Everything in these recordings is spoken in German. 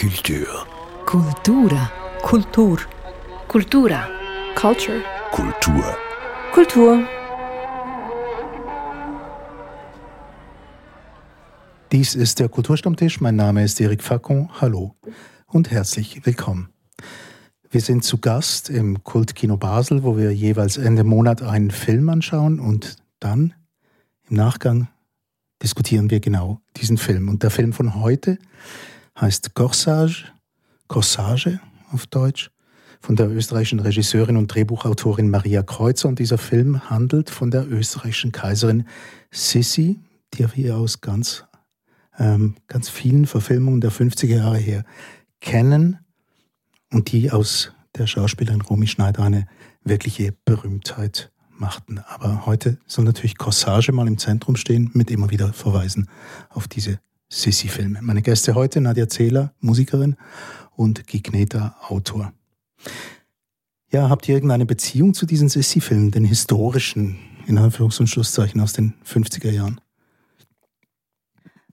Kultur. Kultura. Kultur. Kultura. Culture. Kultur. Kultur. Dies ist der Kulturstammtisch. Mein Name ist Eric Facon. Hallo und herzlich willkommen. Wir sind zu Gast im Kultkino Basel, wo wir jeweils Ende Monat einen Film anschauen und dann im Nachgang diskutieren wir genau diesen Film. Und der Film von heute heißt Corsage, Corsage auf Deutsch, von der österreichischen Regisseurin und Drehbuchautorin Maria Kreuzer. Und dieser Film handelt von der österreichischen Kaiserin Sissi, die wir aus ganz ähm, ganz vielen Verfilmungen der 50er Jahre her kennen und die aus der Schauspielerin Romy Schneider eine wirkliche Berühmtheit machten. Aber heute soll natürlich Corsage mal im Zentrum stehen, mit immer wieder Verweisen auf diese Sissi-Filme. Meine Gäste heute, Nadja Zähler, Musikerin und Gigneta, Autor. Ja, habt ihr irgendeine Beziehung zu diesen Sissi-Filmen, den historischen, in Anführungs- und Schlusszeichen aus den 50er Jahren?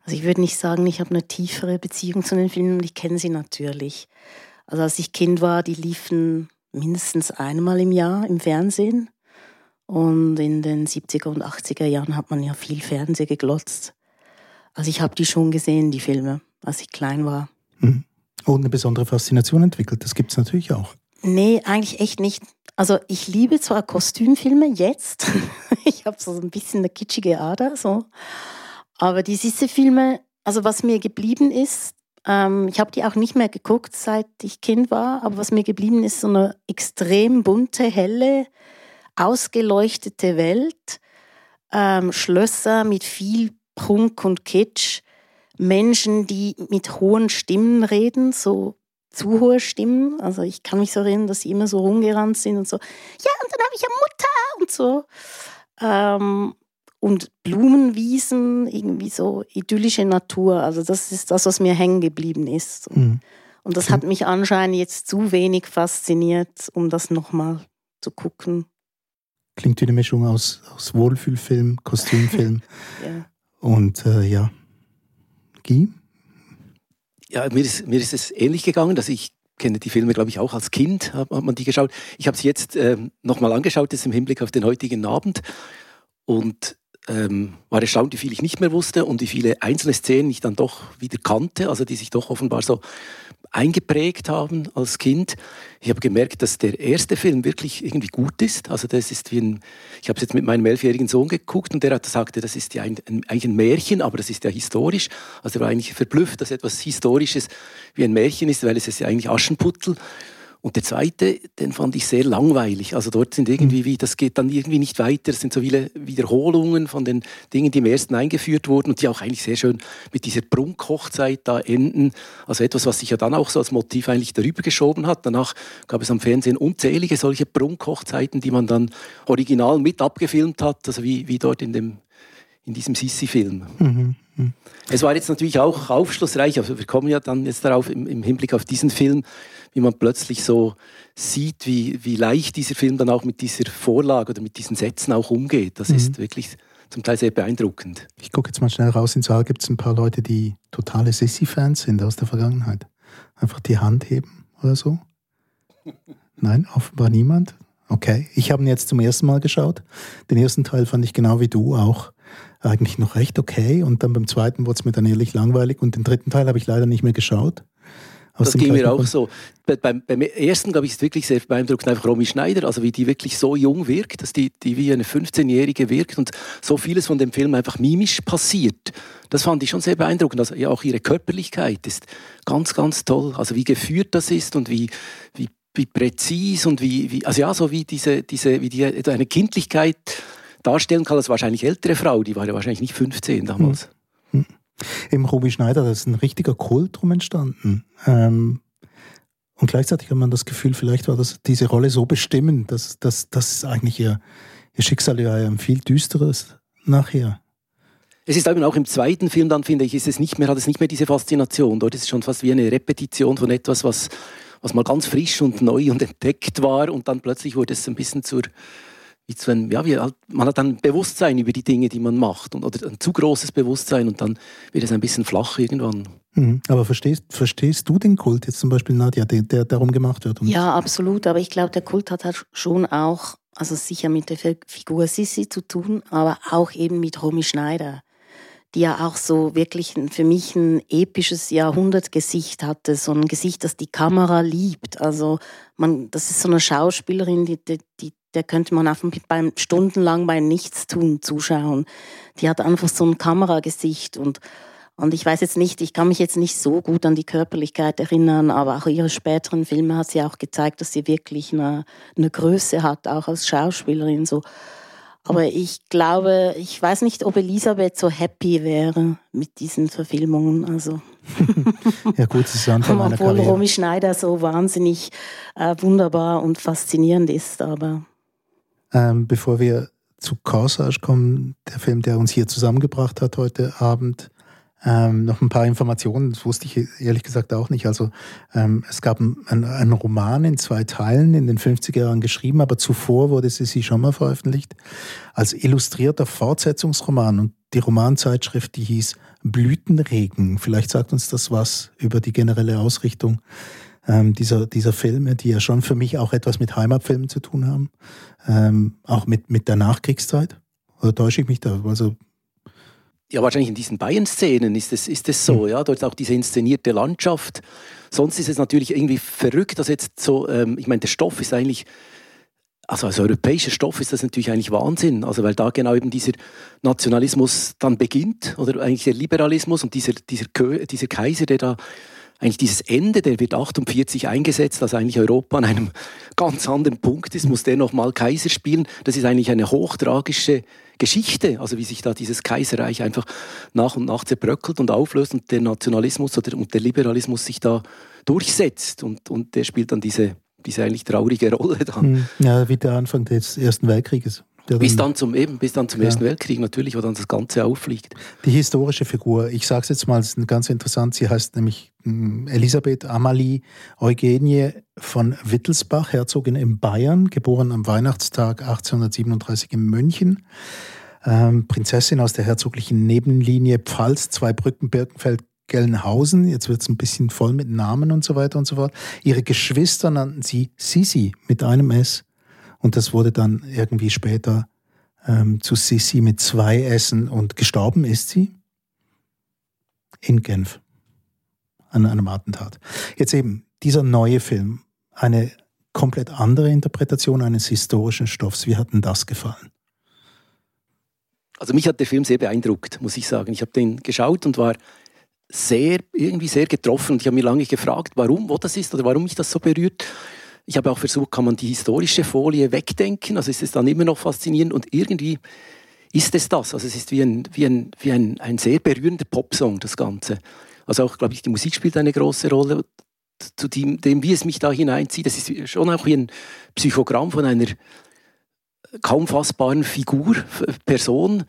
Also ich würde nicht sagen, ich habe eine tiefere Beziehung zu den Filmen ich kenne sie natürlich. Also als ich Kind war, die liefen mindestens einmal im Jahr im Fernsehen. Und in den 70er und 80er Jahren hat man ja viel Fernsehen geglotzt. Also ich habe die schon gesehen, die Filme, als ich klein war. Mhm. Und eine besondere Faszination entwickelt, das gibt es natürlich auch. Nee, eigentlich echt nicht. Also ich liebe zwar Kostümfilme jetzt. ich habe so ein bisschen eine kitschige Ader, so. Aber die Sisse-Filme, also was mir geblieben ist, ähm, ich habe die auch nicht mehr geguckt, seit ich Kind war, aber was mir geblieben ist, so eine extrem bunte, helle, ausgeleuchtete Welt, ähm, Schlösser mit viel Prunk und Kitsch, Menschen, die mit hohen Stimmen reden, so zu hohe Stimmen. Also ich kann mich so erinnern, dass sie immer so rumgerannt sind und so, ja, und dann habe ich ja Mutter und so. Ähm, und Blumenwiesen, irgendwie so idyllische Natur. Also das ist das, was mir hängen geblieben ist. Mhm. Und das hat mich anscheinend jetzt zu wenig fasziniert, um das nochmal zu gucken. Klingt wie eine Mischung aus, aus Wohlfühlfilm, Kostümfilm ja. Und äh, ja. Guy? Ja, mir ist, mir ist es ähnlich gegangen, dass ich kenne die Filme, glaube ich, auch als Kind, hat, hat man die geschaut. Ich habe sie jetzt äh, nochmal angeschaut, jetzt im Hinblick auf den heutigen Abend. Und ähm, war erstaunt, wie viel ich nicht mehr wusste und wie viele einzelne Szenen ich dann doch wieder kannte, also die sich doch offenbar so eingeprägt haben als Kind. Ich habe gemerkt, dass der erste Film wirklich irgendwie gut ist. Also das ist wie ein, ich habe es jetzt mit meinem elfjährigen Sohn geguckt und der hat sagte, das ist ja ein, ein, eigentlich ein Märchen, aber das ist ja historisch. Also er war eigentlich verblüfft, dass etwas Historisches wie ein Märchen ist, weil es ist ja eigentlich Aschenputtel. Und der zweite, den fand ich sehr langweilig. Also dort sind irgendwie, wie, das geht dann irgendwie nicht weiter. Es sind so viele Wiederholungen von den Dingen, die im ersten eingeführt wurden und die auch eigentlich sehr schön mit dieser Prunkhochzeit da enden. Also etwas, was sich ja dann auch so als Motiv eigentlich darüber geschoben hat. Danach gab es am Fernsehen unzählige solche Prunkhochzeiten, die man dann original mit abgefilmt hat. Also wie, wie dort in dem in diesem Sissi-Film. Mhm, mhm. Es war jetzt natürlich auch aufschlussreich, also wir kommen ja dann jetzt darauf im, im Hinblick auf diesen Film, wie man plötzlich so sieht, wie, wie leicht dieser Film dann auch mit dieser Vorlage oder mit diesen Sätzen auch umgeht. Das mhm. ist wirklich zum Teil sehr beeindruckend. Ich gucke jetzt mal schnell raus ins Saal. Gibt es ein paar Leute, die totale Sissi-Fans sind aus der Vergangenheit? Einfach die Hand heben oder so? Nein, offenbar niemand. Okay, ich habe ihn jetzt zum ersten Mal geschaut. Den ersten Teil fand ich genau wie du auch eigentlich noch recht okay. Und dann beim zweiten wurde es mir dann ehrlich langweilig. Und den dritten Teil habe ich leider nicht mehr geschaut. das ging mir auch so. Beim, beim ersten, glaube ich, ist wirklich sehr beeindruckend einfach Romy Schneider, also wie die wirklich so jung wirkt, dass die, die wie eine 15-Jährige wirkt und so vieles von dem Film einfach mimisch passiert. Das fand ich schon sehr beeindruckend. Also ja, auch ihre Körperlichkeit ist ganz, ganz toll. Also wie geführt das ist und wie, wie, wie präzis und wie, wie, also ja, so wie diese, diese, wie die, eine Kindlichkeit darstellen kann als wahrscheinlich ältere Frau. Die war ja wahrscheinlich nicht 15 damals. Hm. Hm. Im Ruby Schneider, da ist ein richtiger Kult drum entstanden. Ähm, und gleichzeitig hat man das Gefühl, vielleicht war das diese Rolle so bestimmend, dass, dass, dass eigentlich ihr, ihr Schicksal ja ein viel düsteres nachher. Es ist eben auch im zweiten Film, dann finde ich, ist es nicht mehr, hat es nicht mehr diese Faszination. Dort ist es schon fast wie eine Repetition von etwas, was, was mal ganz frisch und neu und entdeckt war und dann plötzlich wurde es ein bisschen zur, wie einem, ja, wie halt, man hat ein Bewusstsein über die Dinge, die man macht und, oder ein zu großes Bewusstsein und dann wird es ein bisschen flach irgendwann. Mhm. Aber verstehst, verstehst du den Kult jetzt zum Beispiel, Nadja, der, der darum gemacht wird? ja, absolut. Aber ich glaube, der Kult hat halt schon auch, also sicher mit der Figur Sissi zu tun, aber auch eben mit Romy Schneider die ja auch so wirklich für mich ein episches Jahrhundertgesicht hatte, so ein Gesicht, das die Kamera liebt. Also man, das ist so eine Schauspielerin, die, die, die der könnte man einfach beim stundenlang bei Nichtstun zuschauen. Die hat einfach so ein Kameragesicht und und ich weiß jetzt nicht, ich kann mich jetzt nicht so gut an die Körperlichkeit erinnern, aber auch ihre späteren Filme hat sie auch gezeigt, dass sie wirklich eine, eine Größe hat, auch als Schauspielerin. So aber ich glaube, ich weiß nicht, ob Elisabeth so happy wäre mit diesen Verfilmungen. Also. ja gut, das ist Anfang meiner Obwohl Karriere. Romy Schneider so wahnsinnig äh, wunderbar und faszinierend ist. Aber ähm, bevor wir zu Corsage kommen, der Film, der uns hier zusammengebracht hat heute Abend, ähm, noch ein paar Informationen, das wusste ich ehrlich gesagt auch nicht. Also ähm, es gab einen, einen Roman in zwei Teilen in den 50er Jahren geschrieben, aber zuvor wurde sie schon mal veröffentlicht als illustrierter Fortsetzungsroman und die Romanzeitschrift, die hieß Blütenregen. Vielleicht sagt uns das was über die generelle Ausrichtung ähm, dieser, dieser Filme, die ja schon für mich auch etwas mit Heimatfilmen zu tun haben, ähm, auch mit, mit der Nachkriegszeit. Oder täusche ich mich da? Also ja, wahrscheinlich in diesen Bayern-Szenen ist es, ist es so, hm. ja, dort ist auch diese inszenierte Landschaft. Sonst ist es natürlich irgendwie verrückt, dass jetzt so, ähm, ich meine, der Stoff ist eigentlich, also als europäischer Stoff ist das natürlich eigentlich Wahnsinn, also weil da genau eben dieser Nationalismus dann beginnt oder eigentlich der Liberalismus und dieser, dieser, dieser Kaiser, der da eigentlich dieses Ende, der wird 48 eingesetzt, dass eigentlich Europa an einem ganz anderen Punkt ist, muss der nochmal Kaiser spielen. Das ist eigentlich eine hochtragische Geschichte, also wie sich da dieses Kaiserreich einfach nach und nach zerbröckelt und auflöst und der Nationalismus oder, und der Liberalismus sich da durchsetzt und, und der spielt dann diese, diese eigentlich traurige Rolle dann. Hm. Ja, wie der Anfang des Ersten Weltkrieges. Bis dann zum, eben, bis dann zum ja. Ersten Weltkrieg natürlich, wo dann das Ganze auffliegt. Die historische Figur, ich sage es jetzt mal, ist ganz interessant, sie heißt nämlich hm, Elisabeth Amalie Eugenie von Wittelsbach, Herzogin in Bayern, geboren am Weihnachtstag 1837 in München. Ähm, Prinzessin aus der herzoglichen Nebenlinie Pfalz, Zweibrücken, Birkenfeld, Gelnhausen. Jetzt wird es ein bisschen voll mit Namen und so weiter und so fort. Ihre Geschwister nannten sie Sisi mit einem S. Und das wurde dann irgendwie später ähm, zu Sissi mit zwei Essen und gestorben ist sie in Genf an einem Attentat. Jetzt eben dieser neue Film, eine komplett andere Interpretation eines historischen Stoffs. Wie hat denn das gefallen? Also mich hat der Film sehr beeindruckt, muss ich sagen. Ich habe den geschaut und war sehr, irgendwie sehr getroffen. Und ich habe mir lange gefragt, warum, wo das ist oder warum mich das so berührt. Ich habe auch versucht, kann man die historische Folie wegdenken? Also ist es dann immer noch faszinierend und irgendwie ist es das. Also es ist wie ein, wie ein, wie ein, ein sehr berührender Popsong, das Ganze. Also auch, glaube ich, die Musik spielt eine große Rolle. Zu dem, dem, wie es mich da hineinzieht, das ist schon auch wie ein Psychogramm von einer kaum fassbaren Figur, Person.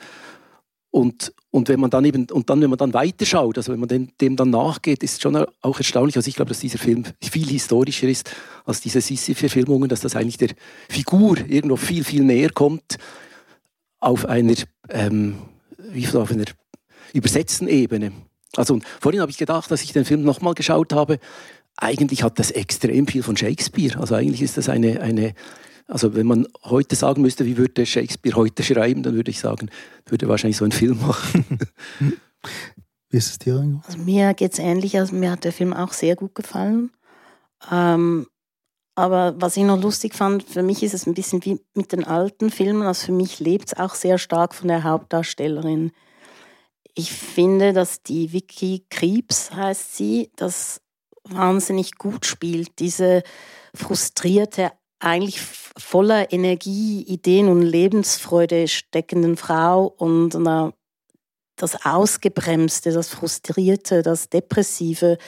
Und, und wenn man dann eben, und dann, wenn man dann weiterschaut, also wenn man dem, dem dann nachgeht, ist schon auch erstaunlich. Also ich glaube, dass dieser Film viel historischer ist als diese Sissi-Verfilmungen, dass das eigentlich der Figur irgendwo viel, viel näher kommt auf einer, ähm, wie auf einer übersetzten Ebene. Also vorhin habe ich gedacht, dass ich den Film nochmal geschaut habe, eigentlich hat das extrem viel von Shakespeare. Also eigentlich ist das eine, eine also wenn man heute sagen müsste, wie würde Shakespeare heute schreiben, dann würde ich sagen, würde wahrscheinlich so einen Film machen. wie ist es dir? Also mir geht es ähnlich. Also mir hat der Film auch sehr gut gefallen. Ähm, aber was ich noch lustig fand, für mich ist es ein bisschen wie mit den alten Filmen. Also für mich lebt es auch sehr stark von der Hauptdarstellerin. Ich finde, dass die Vicky Kriebs heißt sie, das wahnsinnig gut spielt. Diese frustrierte eigentlich voller Energie, Ideen und Lebensfreude steckenden Frau und einer, das Ausgebremste, das Frustrierte, das Depressive,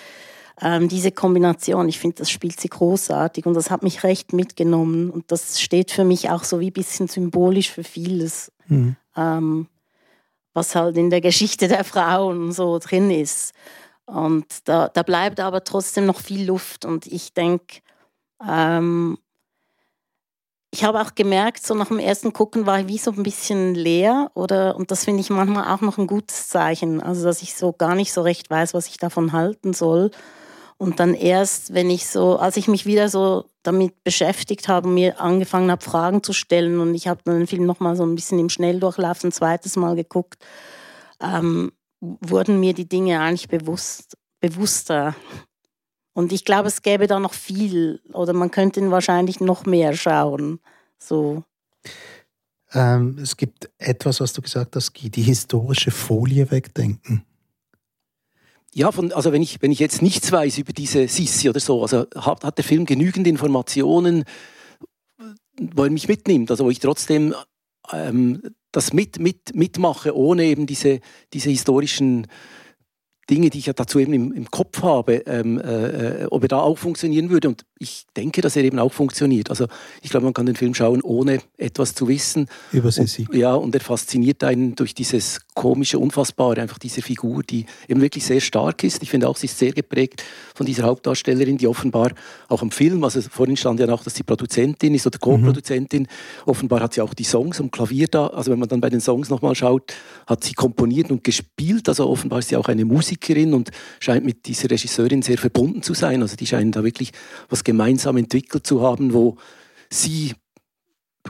ähm, diese Kombination, ich finde, das spielt sie großartig und das hat mich recht mitgenommen und das steht für mich auch so wie ein bisschen symbolisch für vieles, mhm. ähm, was halt in der Geschichte der Frauen so drin ist. Und da, da bleibt aber trotzdem noch viel Luft und ich denke, ähm, ich habe auch gemerkt, so nach dem ersten Gucken war ich wie so ein bisschen leer oder und das finde ich manchmal auch noch ein gutes Zeichen, also dass ich so gar nicht so recht weiß, was ich davon halten soll. Und dann erst, wenn ich so, als ich mich wieder so damit beschäftigt habe, mir angefangen habe, Fragen zu stellen und ich habe dann den Film nochmal so ein bisschen im Schnelldurchlauf ein zweites Mal geguckt, ähm, wurden mir die Dinge eigentlich bewusst, bewusster. Und ich glaube, es gäbe da noch viel oder man könnte ihn wahrscheinlich noch mehr schauen. So. Ähm, es gibt etwas, was du gesagt hast, die historische Folie wegdenken. Ja, von, also wenn ich, wenn ich jetzt nichts weiß über diese Sissi oder so, also hat, hat der Film genügend Informationen, wo er mich mitnimmt, also wo ich trotzdem ähm, das mit, mit, mitmache, ohne eben diese, diese historischen Dinge, die ich ja dazu eben im, im Kopf habe, ähm, äh, ob er da auch funktionieren würde. Und ich denke, dass er eben auch funktioniert. Also ich glaube, man kann den Film schauen, ohne etwas zu wissen. Über Sissi. Ja, und er fasziniert einen durch dieses komische, unfassbare, einfach diese Figur, die eben wirklich sehr stark ist. Ich finde auch, sie ist sehr geprägt von dieser Hauptdarstellerin, die offenbar auch am Film, also vorhin stand ja noch, dass sie Produzentin ist oder Co-Produzentin. Mhm. Offenbar hat sie auch die Songs am Klavier da. Also wenn man dann bei den Songs nochmal schaut, hat sie komponiert und gespielt. Also offenbar ist sie auch eine Musikerin und scheint mit dieser Regisseurin sehr verbunden zu sein. Also die scheinen da wirklich was gemeinsam entwickelt zu haben, wo sie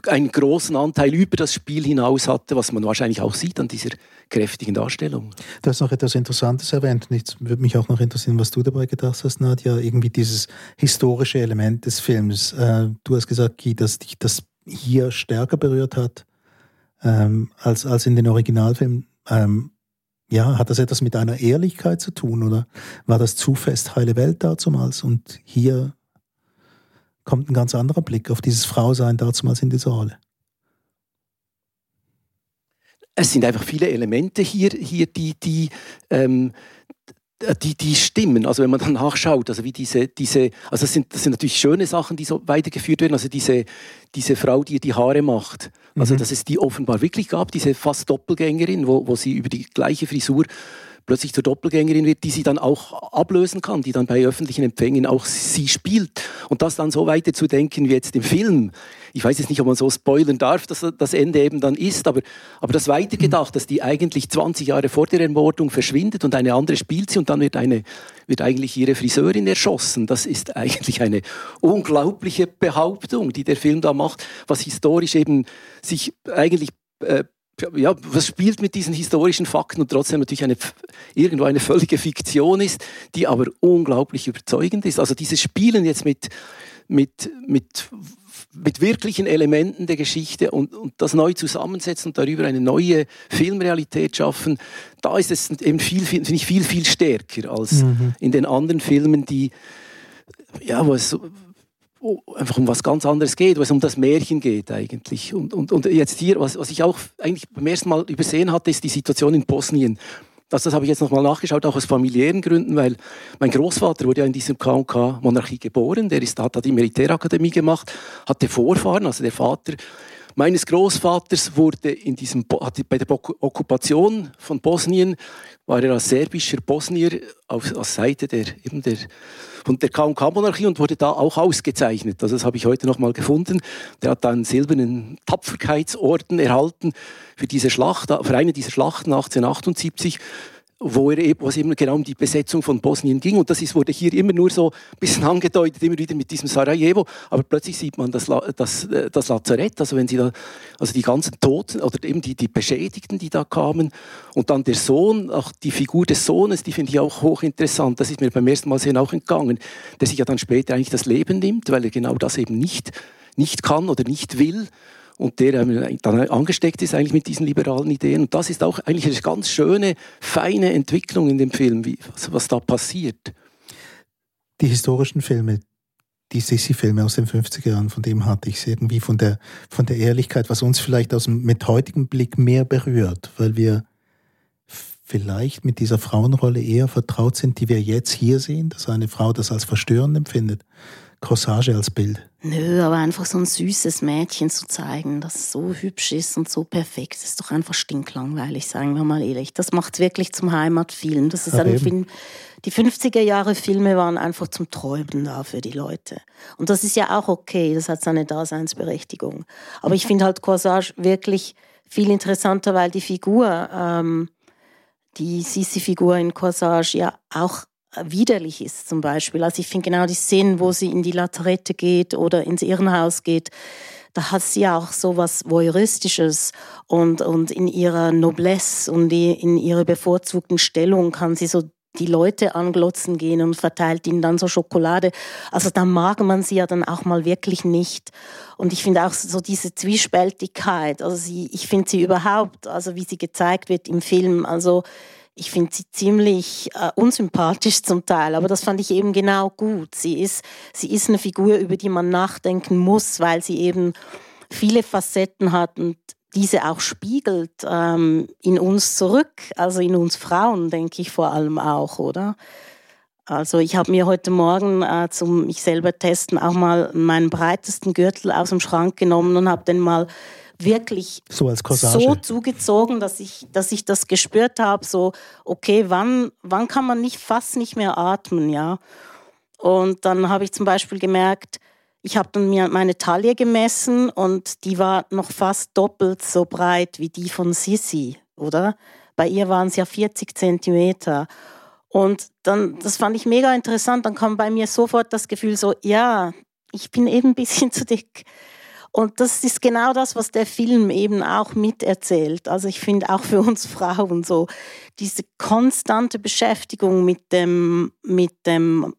einen großen Anteil über das Spiel hinaus hatte, was man wahrscheinlich auch sieht an dieser kräftigen Darstellung. Du hast noch etwas Interessantes erwähnt und jetzt würde mich auch noch interessieren, was du dabei gedacht hast, Nadja, irgendwie dieses historische Element des Films. Äh, du hast gesagt, Guy, dass dich das hier stärker berührt hat ähm, als, als in den Originalfilmen. Ja, hat das etwas mit einer Ehrlichkeit zu tun oder war das zu fest heile Welt dazumals und hier kommt ein ganz anderer Blick auf dieses Frausein damals in dieser Rolle. Es sind einfach viele Elemente hier, hier die, die, ähm, die, die stimmen. Also wenn man dann nachschaut, also wie diese, diese, also das sind, das sind natürlich schöne Sachen, die so weitergeführt werden. Also diese, diese Frau, die ihr die Haare macht. Also mhm. dass es die offenbar wirklich gab, diese fast Doppelgängerin, wo, wo sie über die gleiche Frisur plötzlich zur Doppelgängerin wird, die sie dann auch ablösen kann, die dann bei öffentlichen Empfängen auch sie spielt. Und das dann so weiter zu denken wie jetzt im Film. Ich weiß jetzt nicht, ob man so spoilern darf, dass das Ende eben dann ist, aber, aber das weitergedacht, dass die eigentlich 20 Jahre vor der Ermordung verschwindet und eine andere spielt sie und dann wird eine, wird eigentlich ihre Friseurin erschossen. Das ist eigentlich eine unglaubliche Behauptung, die der Film da macht, was historisch eben sich eigentlich äh, ja, was spielt mit diesen historischen Fakten und trotzdem natürlich eine, irgendwo eine völlige Fiktion ist, die aber unglaublich überzeugend ist. Also dieses Spielen jetzt mit, mit, mit, mit wirklichen Elementen der Geschichte und, und das neu zusammensetzen und darüber eine neue Filmrealität schaffen, da ist es eben viel, viel, finde ich viel, viel stärker als mhm. in den anderen Filmen, die, ja, wo es so, einfach um was ganz anderes geht, wo es um das Märchen geht eigentlich. Und, und, und jetzt hier, was, was ich auch eigentlich beim ersten Mal übersehen hatte, ist die Situation in Bosnien. Das, das habe ich jetzt nochmal nachgeschaut, auch aus familiären Gründen, weil mein Großvater wurde ja in diesem K&K-Monarchie geboren, der ist, hat, hat die Militärakademie gemacht, hatte Vorfahren, also der Vater meines Großvaters wurde in diesem, bei der Okkupation von Bosnien, war er als serbischer Bosnier auf, auf Seite der, eben der von der KK-Monarchie und wurde da auch ausgezeichnet. Also das habe ich heute noch mal gefunden. Der hat einen silbernen Tapferkeitsorden erhalten für diese Schlacht, für eine dieser Schlachten 1878 wo, er wo es eben genau um die Besetzung von Bosnien ging. Und das ist, wurde hier immer nur so ein bisschen angedeutet, immer wieder mit diesem Sarajevo. Aber plötzlich sieht man das, das, äh, das Lazarett, also wenn sie da, also die ganzen Toten oder eben die, die Beschädigten, die da kamen. Und dann der Sohn, auch die Figur des Sohnes, die finde ich auch hochinteressant. Das ist mir beim ersten Mal sehen auch entgangen, der sich ja dann später eigentlich das Leben nimmt, weil er genau das eben nicht, nicht kann oder nicht will und der ähm, dann angesteckt ist eigentlich mit diesen liberalen Ideen. Und das ist auch eigentlich eine ganz schöne, feine Entwicklung in dem Film, wie, was, was da passiert. Die historischen Filme, die Sissi-Filme aus den 50er Jahren, von dem hatte ich es irgendwie von der, von der Ehrlichkeit, was uns vielleicht aus mit heutigem Blick mehr berührt, weil wir vielleicht mit dieser Frauenrolle eher vertraut sind, die wir jetzt hier sehen, dass eine Frau das als verstörend empfindet Corsage als Bild? Nö, aber einfach so ein süßes Mädchen zu zeigen, das so hübsch ist und so perfekt, ist doch einfach stinklangweilig, sagen wir mal ehrlich. Das macht wirklich zum Heimatfilm. Das ist ein Film. Die 50er Jahre Filme waren einfach zum Träumen da für die Leute. Und das ist ja auch okay, das hat seine Daseinsberechtigung. Aber ich finde halt Corsage wirklich viel interessanter, weil die Figur, ähm, die Sisi-Figur in Corsage ja auch widerlich ist zum Beispiel. Also ich finde genau die Szenen, wo sie in die Laterette geht oder ins Irrenhaus geht, da hat sie ja auch so was Voyeuristisches und, und in ihrer Noblesse und die, in ihrer bevorzugten Stellung kann sie so die Leute anglotzen gehen und verteilt ihnen dann so Schokolade. Also da mag man sie ja dann auch mal wirklich nicht. Und ich finde auch so diese Zwiespältigkeit, also sie, ich finde sie überhaupt, also wie sie gezeigt wird im Film, also ich finde sie ziemlich äh, unsympathisch zum Teil, aber das fand ich eben genau gut. Sie ist, sie ist eine Figur, über die man nachdenken muss, weil sie eben viele Facetten hat und diese auch spiegelt ähm, in uns zurück, also in uns Frauen, denke ich vor allem auch, oder? Also ich habe mir heute Morgen äh, zum mich selber testen auch mal meinen breitesten Gürtel aus dem Schrank genommen und habe den mal wirklich so, so zugezogen, dass ich, dass ich das gespürt habe, so, okay, wann, wann kann man nicht fast nicht mehr atmen, ja? Und dann habe ich zum Beispiel gemerkt, ich habe dann mir meine Taille gemessen und die war noch fast doppelt so breit wie die von Sissy, oder? Bei ihr waren es ja 40 Zentimeter. Und dann, das fand ich mega interessant. Dann kam bei mir sofort das Gefühl so, ja, ich bin eben ein bisschen zu dick. Und das ist genau das, was der Film eben auch miterzählt. Also ich finde auch für uns Frauen so diese konstante Beschäftigung mit dem, mit dem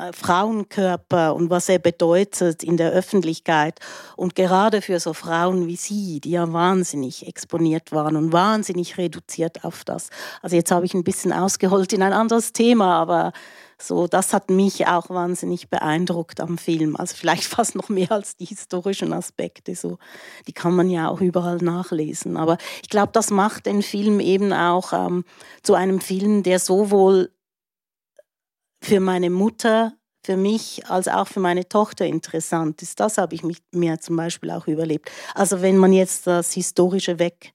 äh, Frauenkörper und was er bedeutet in der Öffentlichkeit. Und gerade für so Frauen wie Sie, die ja wahnsinnig exponiert waren und wahnsinnig reduziert auf das. Also jetzt habe ich ein bisschen ausgeholt in ein anderes Thema, aber so, das hat mich auch wahnsinnig beeindruckt am Film. Also vielleicht fast noch mehr als die historischen Aspekte. So, die kann man ja auch überall nachlesen. Aber ich glaube, das macht den Film eben auch ähm, zu einem Film, der sowohl für meine Mutter, für mich als auch für meine Tochter interessant ist. Das habe ich mir zum Beispiel auch überlebt. Also wenn man jetzt das Historische weg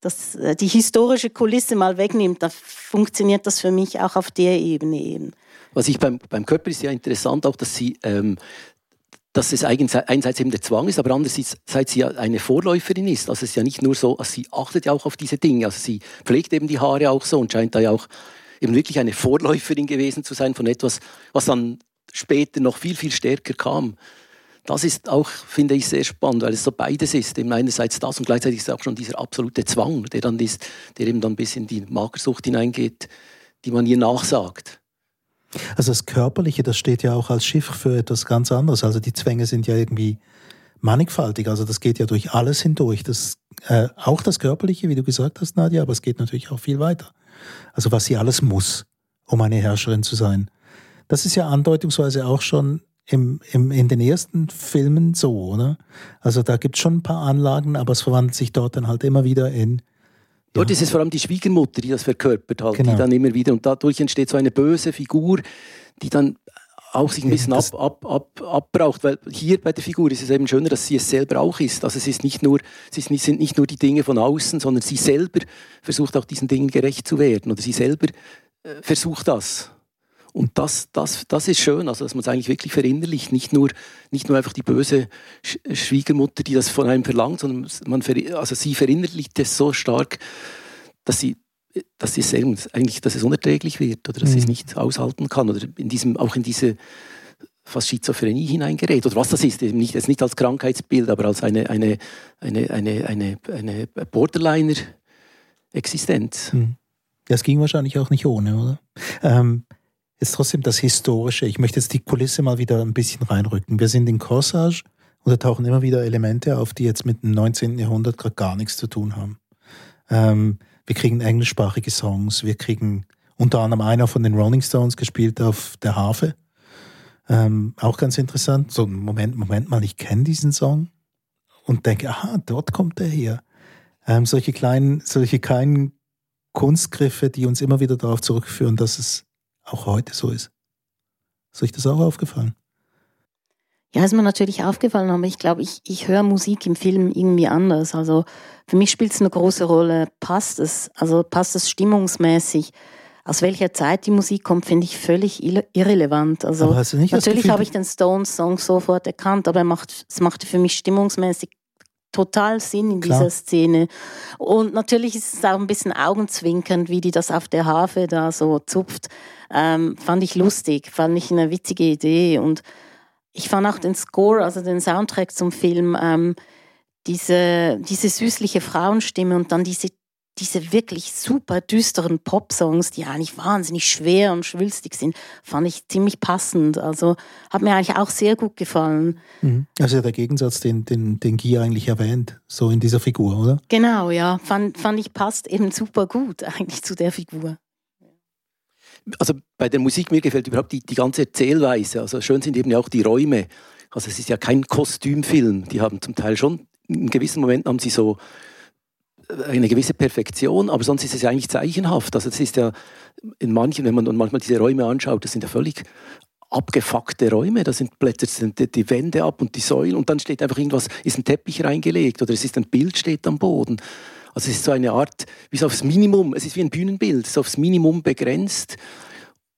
das, äh, die historische Kulisse mal wegnimmt, dann funktioniert das für mich auch auf der Ebene eben. Was ich beim, beim Körper ist ja interessant auch, dass sie ähm, dass es einerseits eben der Zwang ist, aber andererseits sie ja eine Vorläuferin ist. Also es ist ja nicht nur so, also sie achtet ja auch auf diese Dinge. Also sie pflegt eben die Haare auch so und scheint da ja auch eben wirklich eine Vorläuferin gewesen zu sein von etwas, was dann später noch viel, viel stärker kam das ist auch, finde ich, sehr spannend, weil es so beides ist. Eben einerseits das und gleichzeitig ist auch schon dieser absolute Zwang, der dann ist, der eben dann bis in die Magersucht hineingeht, die man ihr nachsagt. Also das Körperliche, das steht ja auch als Schiff für etwas ganz anderes. Also die Zwänge sind ja irgendwie mannigfaltig. Also das geht ja durch alles hindurch. Das, äh, auch das Körperliche, wie du gesagt hast, Nadja, aber es geht natürlich auch viel weiter. Also was sie alles muss, um eine Herrscherin zu sein. Das ist ja andeutungsweise auch schon im, im, in den ersten Filmen so, oder? Also da gibt es schon ein paar Anlagen, aber es verwandelt sich dort dann halt immer wieder in. Dort ja. ist es vor allem die Schwiegermutter, die das verkörpert halt, genau. die dann immer wieder und dadurch entsteht so eine böse Figur, die dann auch sich ein bisschen ab, ab, ab, abbraucht, weil hier bei der Figur ist es eben schöner, dass sie es selber auch ist. Also es ist nicht nur, es sind nicht nur die Dinge von außen, sondern sie selber versucht auch diesen Dingen gerecht zu werden oder sie selber äh, versucht das. Und das, das, das ist schön, also dass man es eigentlich wirklich verinnerlicht. Nicht nur, nicht nur einfach die böse Schwiegermutter, die das von einem verlangt, sondern man, also sie verinnerlicht es so stark, dass sie dass es eigentlich dass es unerträglich wird oder dass mhm. sie es mhm. nicht aushalten kann oder in diesem, auch in diese fast Schizophrenie hineingerät oder was das ist, eben nicht, nicht als Krankheitsbild, aber als eine, eine, eine, eine, eine, eine Borderliner-Existenz. Mhm. Das ging wahrscheinlich auch nicht ohne, oder? Ähm, Jetzt trotzdem das Historische. Ich möchte jetzt die Kulisse mal wieder ein bisschen reinrücken. Wir sind in Corsage und da tauchen immer wieder Elemente auf, die jetzt mit dem 19. Jahrhundert gerade gar nichts zu tun haben. Ähm, wir kriegen englischsprachige Songs, wir kriegen unter anderem einer von den Rolling Stones gespielt auf der Harfe. Ähm, auch ganz interessant. So, Moment, Moment mal, ich kenne diesen Song und denke, aha, dort kommt der her. Ähm, solche kleinen, solche kleinen Kunstgriffe, die uns immer wieder darauf zurückführen, dass es auch heute so ist. Ist euch das auch aufgefallen? Ja, ist mir natürlich aufgefallen, aber ich glaube, ich, ich höre Musik im Film irgendwie anders. Also für mich spielt es eine große Rolle. Passt es? Also passt es stimmungsmäßig? Aus welcher Zeit die Musik kommt, finde ich völlig irrelevant. Also natürlich habe ich den Stones-Song sofort erkannt, aber macht, es machte für mich stimmungsmäßig total Sinn in Klar. dieser Szene. Und natürlich ist es auch ein bisschen augenzwinkernd, wie die das auf der Harfe da so zupft. Ähm, fand ich lustig, fand ich eine witzige Idee. Und ich fand auch den Score, also den Soundtrack zum Film, ähm, diese, diese süßliche Frauenstimme und dann diese diese wirklich super düsteren Pop-Songs, die eigentlich wahnsinnig schwer und schwülstig sind, fand ich ziemlich passend. Also hat mir eigentlich auch sehr gut gefallen. Mhm. Also der Gegensatz, den, den, den Guy eigentlich erwähnt, so in dieser Figur, oder? Genau, ja. Fand, fand ich passt eben super gut eigentlich zu der Figur. Also bei der Musik, mir gefällt überhaupt die, die ganze Erzählweise. Also schön sind eben ja auch die Räume. Also es ist ja kein Kostümfilm. Die haben zum Teil schon, in gewissen Momenten haben sie so eine gewisse Perfektion, aber sonst ist es ja eigentlich zeichenhaft. Also das ist ja in manchen, wenn man manchmal diese Räume anschaut, das sind ja völlig abgefuckte Räume, da sind plötzlich sind die Wände ab und die Säulen und dann steht einfach irgendwas, ist ein Teppich reingelegt oder es ist ein Bild steht am Boden. Also es ist so eine Art, wie so aufs Minimum, es ist wie ein Bühnenbild, es ist aufs Minimum begrenzt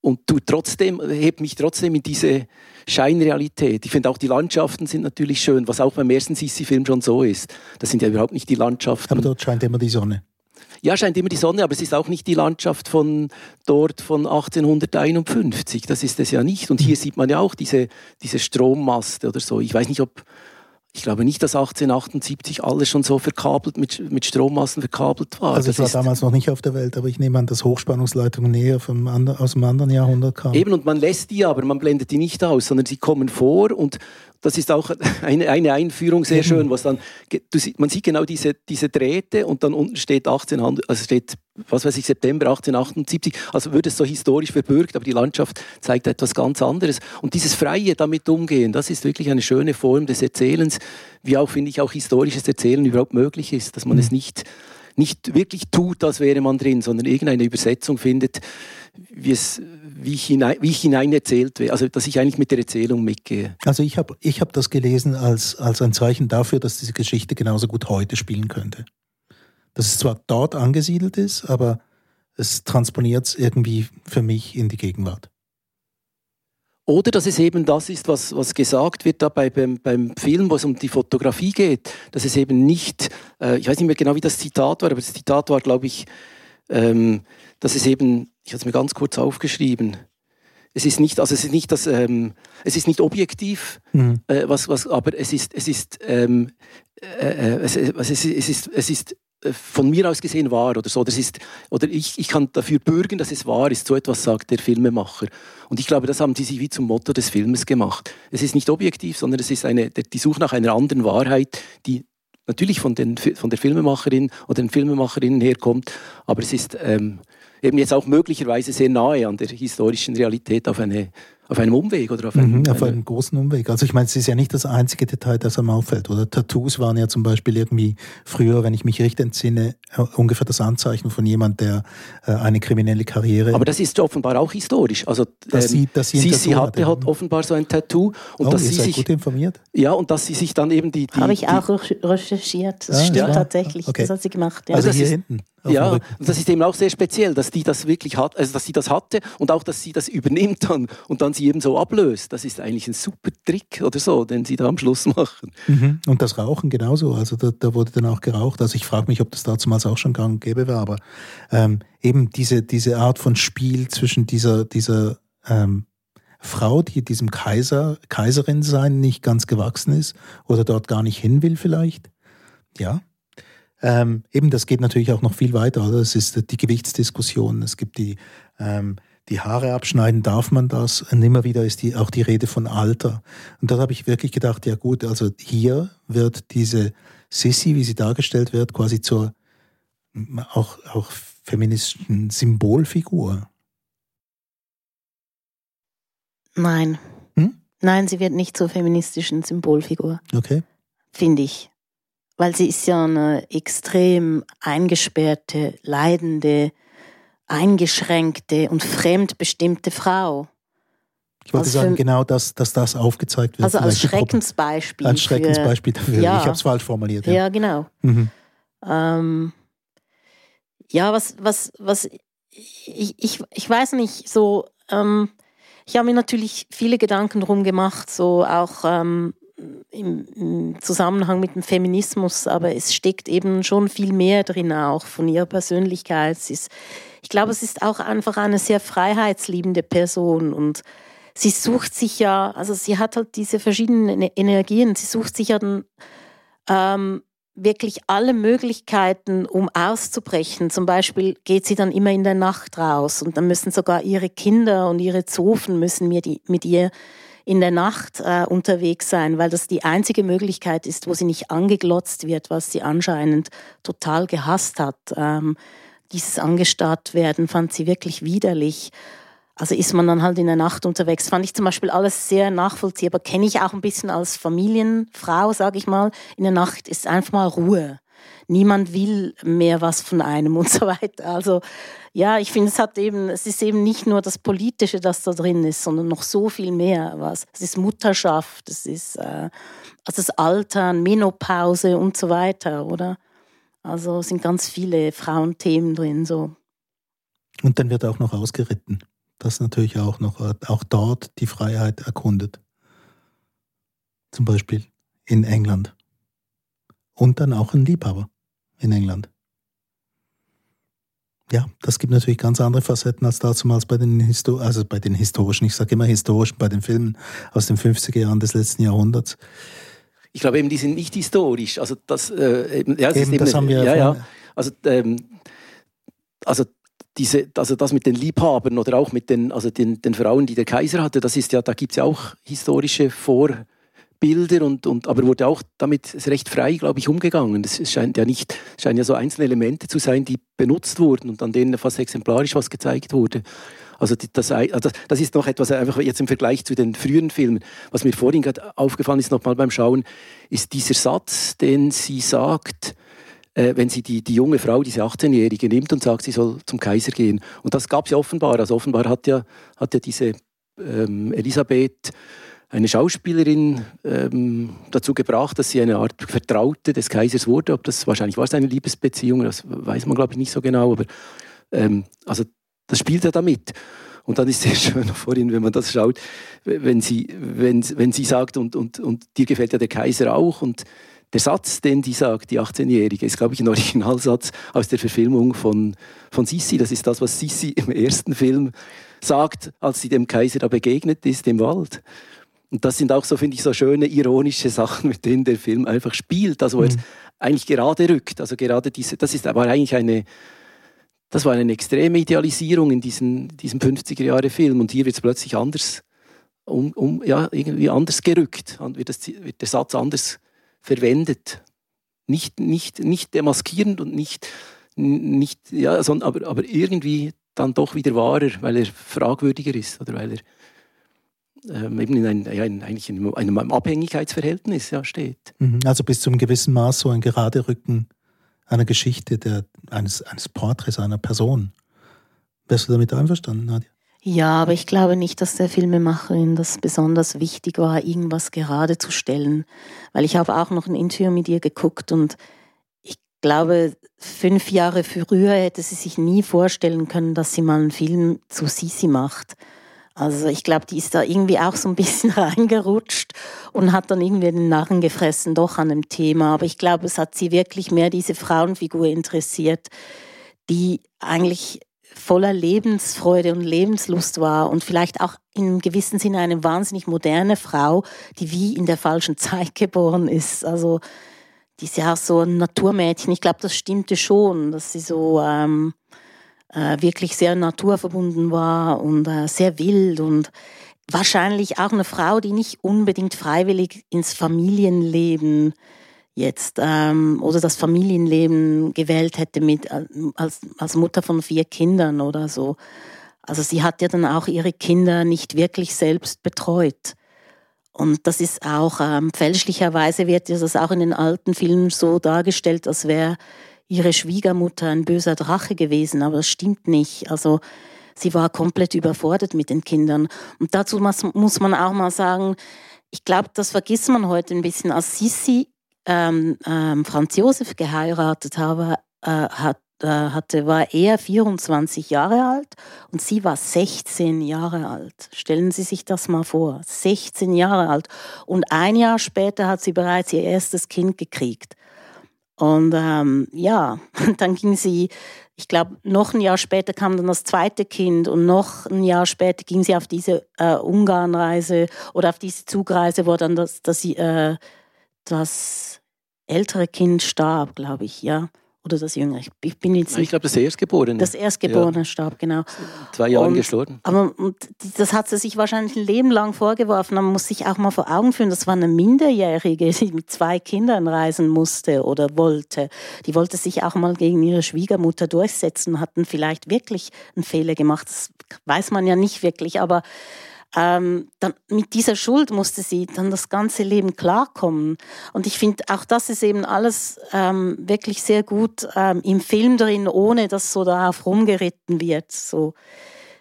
und tut trotzdem, hebt mich trotzdem in diese Scheinrealität. Ich finde auch die Landschaften sind natürlich schön, was auch beim ersten Sissi-Film schon so ist. Das sind ja überhaupt nicht die Landschaften. Aber dort scheint immer die Sonne. Ja, scheint immer die Sonne, aber es ist auch nicht die Landschaft von dort von 1851. Das ist es ja nicht. Und hier sieht man ja auch diese, diese Strommaste oder so. Ich weiß nicht, ob ich glaube nicht, dass 1878 alles schon so verkabelt mit, mit Strommassen verkabelt war. Also es war damals noch nicht auf der Welt, aber ich nehme an, dass Hochspannungsleitungen näher vom aus dem anderen Jahrhundert kamen. Eben, und man lässt die aber, man blendet die nicht aus, sondern sie kommen vor und das ist auch eine, eine Einführung sehr schön, was dann, man sieht genau diese, diese Drähte und dann unten steht 18, also steht, was weiß ich, September 1878, also wird es so historisch verbürgt, aber die Landschaft zeigt etwas ganz anderes. Und dieses freie damit umgehen, das ist wirklich eine schöne Form des Erzählens, wie auch, finde ich, auch historisches Erzählen überhaupt möglich ist, dass man mhm. es nicht, nicht wirklich tut, als wäre man drin, sondern irgendeine Übersetzung findet, wie, es, wie, ich hinein, wie ich hinein erzählt werde, also dass ich eigentlich mit der Erzählung mitgehe. Also ich habe ich hab das gelesen als, als ein Zeichen dafür, dass diese Geschichte genauso gut heute spielen könnte. Dass es zwar dort angesiedelt ist, aber es transponiert es irgendwie für mich in die Gegenwart. Oder dass es eben das ist, was, was gesagt wird da bei, beim, beim Film, wo es um die Fotografie geht, dass es eben nicht, äh, ich weiß nicht mehr genau, wie das Zitat war, aber das Zitat war, glaube ich, ähm, dass es eben, ich habe es mir ganz kurz aufgeschrieben, es ist nicht, also es ist nicht das, ähm, es ist nicht objektiv, mhm. äh, was, was, aber es ist, es ist, ähm, äh, äh es, es, ist, es ist, es ist äh, von mir aus gesehen wahr oder so. Das ist, oder ich, ich kann dafür bürgen, dass es wahr ist. So etwas sagt der Filmemacher. Und ich glaube, das haben sie sich wie zum Motto des Filmes gemacht. Es ist nicht objektiv, sondern es ist eine, die Suche nach einer anderen Wahrheit, die natürlich von, den, von der Filmemacherin oder den Filmemacherinnen herkommt, aber es ist ähm, eben jetzt auch möglicherweise sehr nahe an der historischen Realität auf eine auf einem Umweg oder auf einem, mhm, auf einem großen Umweg. Also ich meine, es ist ja nicht das einzige Detail, das einem auffällt. Oder Tattoos waren ja zum Beispiel irgendwie früher, wenn ich mich richtig entsinne, äh, ungefähr das Anzeichen von jemand, der äh, eine kriminelle Karriere. Aber das ist offenbar auch historisch. Also dass sie, dass sie, sie, sie hatte hat offenbar so ein Tattoo und oh, dass sie sich gut informiert. Ja und dass sie sich dann eben die. die Habe ich auch recherchiert. Das ja, stimmt ja. tatsächlich. Okay. Das hat sie gemacht. Ja. Also, also hier ist, hinten. Ja, und das ist eben auch sehr speziell, dass die das wirklich hat, also dass sie das hatte und auch, dass sie das übernimmt dann und dann sie eben so ablöst. Das ist eigentlich ein super Trick oder so, den sie da am Schluss machen. Mhm. Und das Rauchen genauso. Also da, da, wurde dann auch geraucht. Also ich frage mich, ob das damals auch schon gang und gäbe war, aber ähm, eben diese, diese Art von Spiel zwischen dieser, dieser ähm, Frau, die diesem Kaiser, Kaiserin sein nicht ganz gewachsen ist oder dort gar nicht hin will vielleicht. Ja, ähm, eben, das geht natürlich auch noch viel weiter. Oder? Es ist die Gewichtsdiskussion. Es gibt die, ähm, die Haare abschneiden, darf man das? Und immer wieder ist die, auch die Rede von Alter. Und da habe ich wirklich gedacht, ja gut, also hier wird diese Sissy, wie sie dargestellt wird, quasi zur auch, auch feministischen Symbolfigur. Nein. Hm? Nein, sie wird nicht zur feministischen Symbolfigur. Okay. Finde ich weil sie ist ja eine extrem eingesperrte, leidende, eingeschränkte und fremdbestimmte Frau. Ich wollte also sagen, genau, dass, dass das aufgezeigt wird. Also als Schreckensbeispiel. Als Schreckensbeispiel dafür. Ja. Ich habe es falsch formuliert. Ja, ja genau. Mhm. Ähm, ja, was, was, was, ich, ich, ich weiß nicht, so, ähm, ich habe mir natürlich viele Gedanken drum gemacht, so auch ähm, im, Zusammenhang mit dem Feminismus, aber es steckt eben schon viel mehr drin auch von ihrer Persönlichkeit. Ist, ich glaube, es ist auch einfach eine sehr freiheitsliebende Person und sie sucht sich ja, also sie hat halt diese verschiedenen Energien, sie sucht sich ja dann ähm, wirklich alle Möglichkeiten, um auszubrechen. Zum Beispiel geht sie dann immer in der Nacht raus und dann müssen sogar ihre Kinder und ihre Zofen müssen mit, mit ihr in der Nacht äh, unterwegs sein, weil das die einzige Möglichkeit ist, wo sie nicht angeglotzt wird, was sie anscheinend total gehasst hat. Ähm, dieses angestarrt werden fand sie wirklich widerlich. Also ist man dann halt in der Nacht unterwegs. Fand ich zum Beispiel alles sehr nachvollziehbar. Kenne ich auch ein bisschen als Familienfrau, sage ich mal. In der Nacht ist einfach mal Ruhe. Niemand will mehr was von einem und so weiter. Also ja, ich finde, es hat eben, es ist eben nicht nur das Politische, das da drin ist, sondern noch so viel mehr. Was es ist Mutterschaft, es ist äh, also das Altern, Menopause und so weiter, oder? Also es sind ganz viele Frauenthemen drin so. Und dann wird auch noch ausgeritten das natürlich auch noch auch dort die Freiheit erkundet. Zum Beispiel in England. Und dann auch ein Liebhaber in England. Ja, das gibt natürlich ganz andere Facetten als damals bei den, Histo also bei den historischen, ich sage immer historischen, bei den Filmen aus den 50er Jahren des letzten Jahrhunderts. Ich glaube eben, die sind nicht historisch. Also das, äh, eben, ja, das, eben, das haben wir ja, ja. Also, ähm, also diese, also das mit den Liebhabern oder auch mit den, also den, den Frauen, die der Kaiser hatte, das ist ja, da gibt es ja auch historische Vorbilder und, und aber wurde auch damit recht frei, glaube ich, umgegangen. Es scheint ja nicht, scheinen ja so einzelne Elemente zu sein, die benutzt wurden und an denen fast exemplarisch was gezeigt wurde. Also das, also das ist noch etwas, einfach jetzt im Vergleich zu den früheren Filmen. Was mir vorhin gerade aufgefallen ist, nochmal beim Schauen, ist dieser Satz, den sie sagt, äh, wenn sie die, die junge Frau, diese 18-Jährige, nimmt und sagt, sie soll zum Kaiser gehen. Und das gab es ja offenbar. Also offenbar hat ja, hat ja diese ähm, Elisabeth eine Schauspielerin ähm, dazu gebracht, dass sie eine Art Vertraute des Kaisers wurde. Ob das wahrscheinlich war es eine Liebesbeziehung, das weiß man glaube ich nicht so genau. Aber ähm, also das spielt ja damit. Und dann ist es sehr schön vorhin, wenn man das schaut, wenn sie, wenn, wenn sie sagt, und, und, und dir gefällt ja der Kaiser auch, und der Satz, den die sagt, die 18-Jährige, ist, glaube ich, ein Originalsatz aus der Verfilmung von, von Sissi. Das ist das, was Sissi im ersten Film sagt, als sie dem Kaiser da begegnet ist im Wald. Und das sind auch so, finde ich, so schöne ironische Sachen, mit denen der Film einfach spielt, also wo mhm. er eigentlich gerade rückt. Also gerade diese, das ist aber eigentlich eine, das war eine extreme Idealisierung in diesem, diesem 50er-Jahre-Film und hier wird es plötzlich anders, um, um, ja, irgendwie anders gerückt, wird, das, wird der Satz anders verwendet. Nicht, nicht, nicht demaskierend und nicht, nicht ja, sondern, aber, aber irgendwie dann doch wieder wahrer, weil er fragwürdiger ist oder weil er ähm, eben in, ein, ja, in eigentlich in einem Abhängigkeitsverhältnis ja, steht. Mhm. Also bis zu einem gewissen Maß so ein gerade Rücken einer Geschichte, der, eines, eines Porträts einer Person. Wärst du damit einverstanden, Nadja? Ja, aber ich glaube nicht, dass der Filmemacherin das besonders wichtig war, irgendwas gerade zu stellen. Weil ich habe auch noch ein Interview mit ihr geguckt und ich glaube, fünf Jahre früher hätte sie sich nie vorstellen können, dass sie mal einen Film zu Sisi macht. Also ich glaube, die ist da irgendwie auch so ein bisschen reingerutscht und hat dann irgendwie den Narren gefressen, doch an dem Thema. Aber ich glaube, es hat sie wirklich mehr diese Frauenfigur interessiert, die eigentlich voller Lebensfreude und Lebenslust war und vielleicht auch in gewissem Sinne eine wahnsinnig moderne Frau, die wie in der falschen Zeit geboren ist. Also die ist ja auch so ein Naturmädchen. Ich glaube, das stimmte schon, dass sie so ähm, äh, wirklich sehr naturverbunden war und äh, sehr wild und wahrscheinlich auch eine Frau, die nicht unbedingt freiwillig ins Familienleben jetzt ähm, oder das Familienleben gewählt hätte mit äh, als, als Mutter von vier Kindern oder so. Also sie hat ja dann auch ihre Kinder nicht wirklich selbst betreut. Und das ist auch ähm, fälschlicherweise wird das auch in den alten Filmen so dargestellt, als wäre ihre Schwiegermutter ein böser Drache gewesen, aber das stimmt nicht. Also sie war komplett überfordert mit den Kindern. Und dazu muss man auch mal sagen, ich glaube, das vergisst man heute ein bisschen. Als Sissi ähm, ähm, Franz Josef geheiratet habe, äh, hat, äh, hatte, war er 24 Jahre alt und sie war 16 Jahre alt. Stellen Sie sich das mal vor, 16 Jahre alt. Und ein Jahr später hat sie bereits ihr erstes Kind gekriegt. Und ähm, ja, dann ging sie, ich glaube, noch ein Jahr später kam dann das zweite Kind und noch ein Jahr später ging sie auf diese äh, Ungarnreise oder auf diese Zugreise, wo dann das, das, äh, das ältere Kind starb, glaube ich, ja oder das Jüngere. Ich bin jetzt nicht, Ich glaube, das Erstgeborene. Das Erstgeborene ja. starb, genau. Zwei Jahre gestorben. Aber und das hat sie sich wahrscheinlich ein Leben lang vorgeworfen. Man muss sich auch mal vor Augen führen, das war eine Minderjährige, die mit zwei Kindern reisen musste oder wollte. Die wollte sich auch mal gegen ihre Schwiegermutter durchsetzen, hatten vielleicht wirklich einen Fehler gemacht. Das weiß man ja nicht wirklich, aber ähm, dann mit dieser Schuld musste sie dann das ganze Leben klarkommen. Und ich finde, auch das ist eben alles ähm, wirklich sehr gut ähm, im Film drin, ohne dass so darauf rumgeritten wird. So.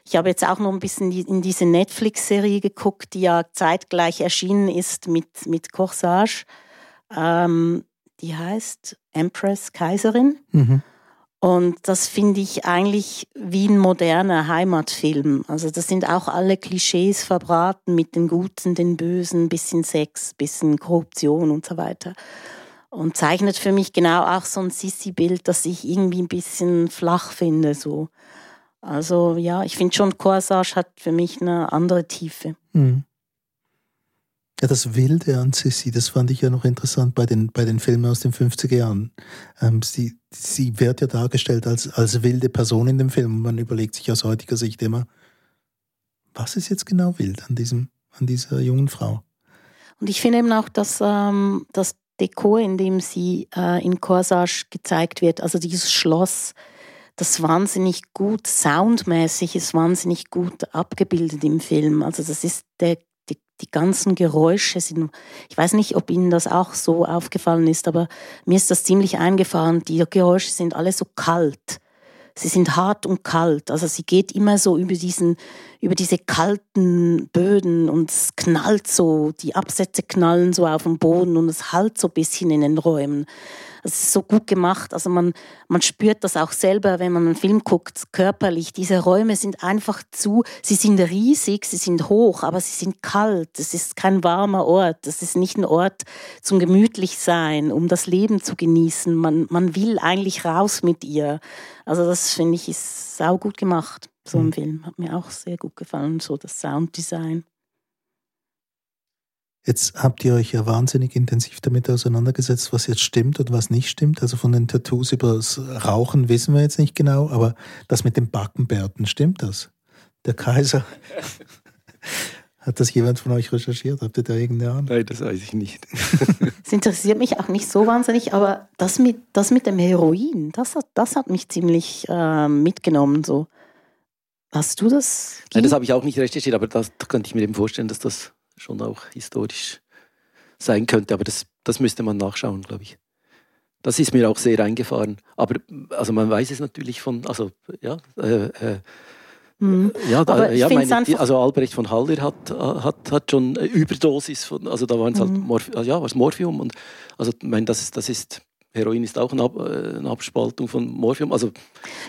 Ich habe jetzt auch noch ein bisschen in diese Netflix-Serie geguckt, die ja zeitgleich erschienen ist mit, mit Corsage. Ähm, die heißt Empress Kaiserin. Mhm. Und das finde ich eigentlich wie ein moderner Heimatfilm. Also das sind auch alle Klischees verbraten mit den Guten, den Bösen, bisschen Sex, bisschen Korruption und so weiter. Und zeichnet für mich genau auch so ein Sissi-Bild, das ich irgendwie ein bisschen flach finde. So. Also ja, ich finde schon, Corsage hat für mich eine andere Tiefe. Mhm. Ja, das Wilde an Sissy, das fand ich ja noch interessant bei den, bei den Filmen aus den 50er Jahren. Ähm, sie, sie wird ja dargestellt als, als wilde Person in dem Film. Man überlegt sich aus heutiger Sicht immer, was ist jetzt genau wild an, diesem, an dieser jungen Frau? Und ich finde eben auch, dass ähm, das Dekor, in dem sie äh, in Corsage gezeigt wird, also dieses Schloss, das wahnsinnig gut, soundmäßig ist wahnsinnig gut abgebildet im Film. Also das ist der die ganzen Geräusche sind, ich weiß nicht, ob Ihnen das auch so aufgefallen ist, aber mir ist das ziemlich eingefahren. Die Geräusche sind alle so kalt. Sie sind hart und kalt. Also sie geht immer so über diesen, über diese kalten Böden und es knallt so, die Absätze knallen so auf dem Boden und es halt so ein bisschen in den Räumen. Es ist so gut gemacht. Also man, man spürt das auch selber, wenn man einen Film guckt, körperlich. Diese Räume sind einfach zu, sie sind riesig, sie sind hoch, aber sie sind kalt. Es ist kein warmer Ort. Es ist nicht ein Ort zum gemütlich sein, um das Leben zu genießen. Man, man will eigentlich raus mit ihr. Also das finde ich ist sau gut gemacht. So ein mhm. Film hat mir auch sehr gut gefallen, so das Sounddesign. Jetzt habt ihr euch ja wahnsinnig intensiv damit auseinandergesetzt, was jetzt stimmt und was nicht stimmt. Also von den Tattoos über das Rauchen wissen wir jetzt nicht genau, aber das mit den Backenbärten, stimmt das? Der Kaiser. Hat das jemand von euch recherchiert? Habt ihr da irgendeine Ahnung? Nein, das weiß ich nicht. Es interessiert mich auch nicht so wahnsinnig, aber das mit, das mit dem Heroin, das hat, das hat mich ziemlich äh, mitgenommen. So. Hast du das? Nein, das habe ich auch nicht recherchiert, aber das könnte ich mir eben vorstellen, dass das schon auch historisch sein könnte. Aber das, das müsste man nachschauen, glaube ich. Das ist mir auch sehr eingefahren. Aber also man weiß es natürlich von, also ja, äh, äh, Mhm. Ja, da, ja meine, also Albrecht von Haller hat, hat, hat schon Überdosis von, also da waren es halt mhm. Morph, ja, was Morphium und also ich meine, das ist, das ist Heroin ist auch eine, Ab, äh, eine Abspaltung von Morphium. Also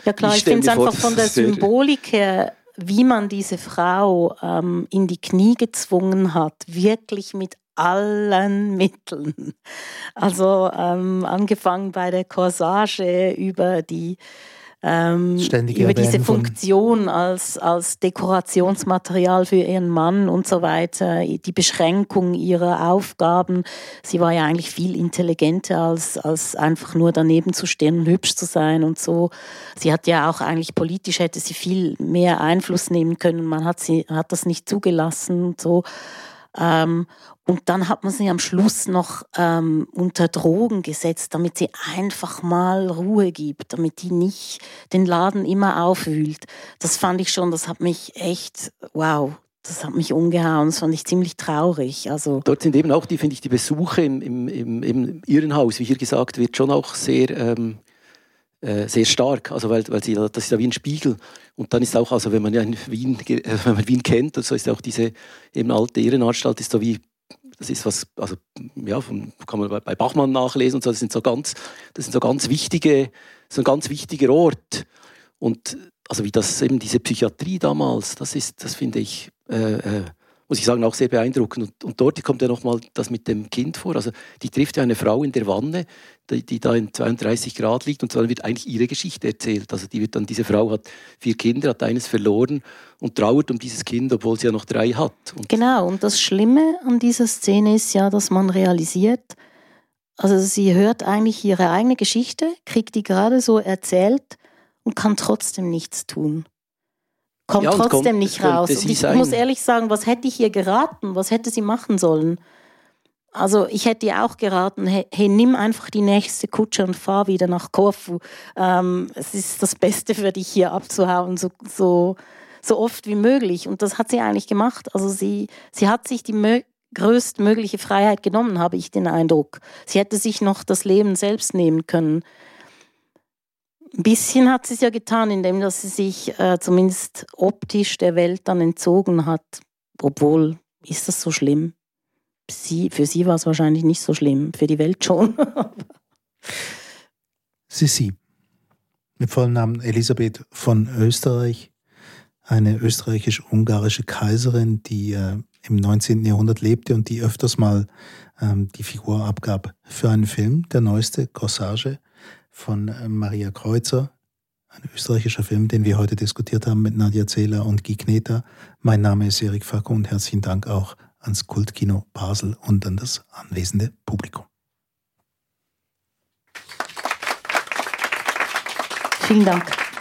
ja klar, ich, ich finde es einfach von der Symbolik her wie man diese Frau ähm, in die Knie gezwungen hat, wirklich mit allen Mitteln. Also ähm, angefangen bei der Corsage über die ähm, über diese Funktion als, als Dekorationsmaterial für ihren Mann und so weiter, die Beschränkung ihrer Aufgaben. Sie war ja eigentlich viel intelligenter als, als einfach nur daneben zu stehen und hübsch zu sein und so. Sie hat ja auch eigentlich politisch hätte sie viel mehr Einfluss nehmen können. Man hat sie, hat das nicht zugelassen und so. Ähm, und dann hat man sie am Schluss noch ähm, unter Drogen gesetzt, damit sie einfach mal Ruhe gibt, damit die nicht den Laden immer aufwühlt. Das fand ich schon, das hat mich echt, wow, das hat mich umgehauen, das fand ich ziemlich traurig. Also Dort sind eben auch die, finde ich, die Besuche im, im, im, im Irrenhaus, wie hier gesagt wird, schon auch sehr ähm, äh, sehr stark, also weil, weil sie, das ist ja wie ein Spiegel. Und dann ist auch, also wenn man ja Wien, wenn man Wien kennt, so ist auch diese eben alte Ehrenanstalt ist so wie das ist was, also ja, von, kann man bei Bachmann nachlesen und so. Das sind so ganz, das sind so ganz wichtige, so ein ganz wichtiger Ort. Und also wie das eben diese Psychiatrie damals, das ist, das finde ich äh, äh, muss ich sagen, auch sehr beeindruckend. Und, und dort kommt ja nochmal das mit dem Kind vor. Also die trifft ja eine Frau in der Wanne, die, die, da in 32 Grad liegt und dann wird eigentlich ihre Geschichte erzählt. Also die wird dann, diese Frau hat vier Kinder, hat eines verloren und trauert um dieses Kind, obwohl sie ja noch drei hat. Und genau, und das Schlimme an dieser Szene ist ja, dass man realisiert, also sie hört eigentlich ihre eigene Geschichte, kriegt die gerade so erzählt und kann trotzdem nichts tun kommt ja, trotzdem kommt, nicht raus. Und ich sein. muss ehrlich sagen, was hätte ich ihr geraten? Was hätte sie machen sollen? Also ich hätte ihr auch geraten, hey, hey nimm einfach die nächste Kutsche und fahr wieder nach Korfu. Ähm, es ist das Beste für dich hier abzuhauen, so, so, so oft wie möglich. Und das hat sie eigentlich gemacht. Also sie, sie hat sich die größtmögliche Freiheit genommen, habe ich den Eindruck. Sie hätte sich noch das Leben selbst nehmen können. Ein bisschen hat sie es ja getan, indem dass sie sich äh, zumindest optisch der Welt dann entzogen hat. Obwohl, ist das so schlimm? Sie, für sie war es wahrscheinlich nicht so schlimm, für die Welt schon. Sissi, mit vollem Namen Elisabeth von Österreich, eine österreichisch-ungarische Kaiserin, die äh, im 19. Jahrhundert lebte und die öfters mal ähm, die Figur abgab für einen Film, der neueste, Corsage von äh, Maria Kreuzer, ein österreichischer Film, den wir heute diskutiert haben mit Nadja Zähler und Guy Kneter. Mein Name ist Erik Facko und herzlichen Dank auch ans Kultkino Basel und an das anwesende Publikum. Vielen Dank.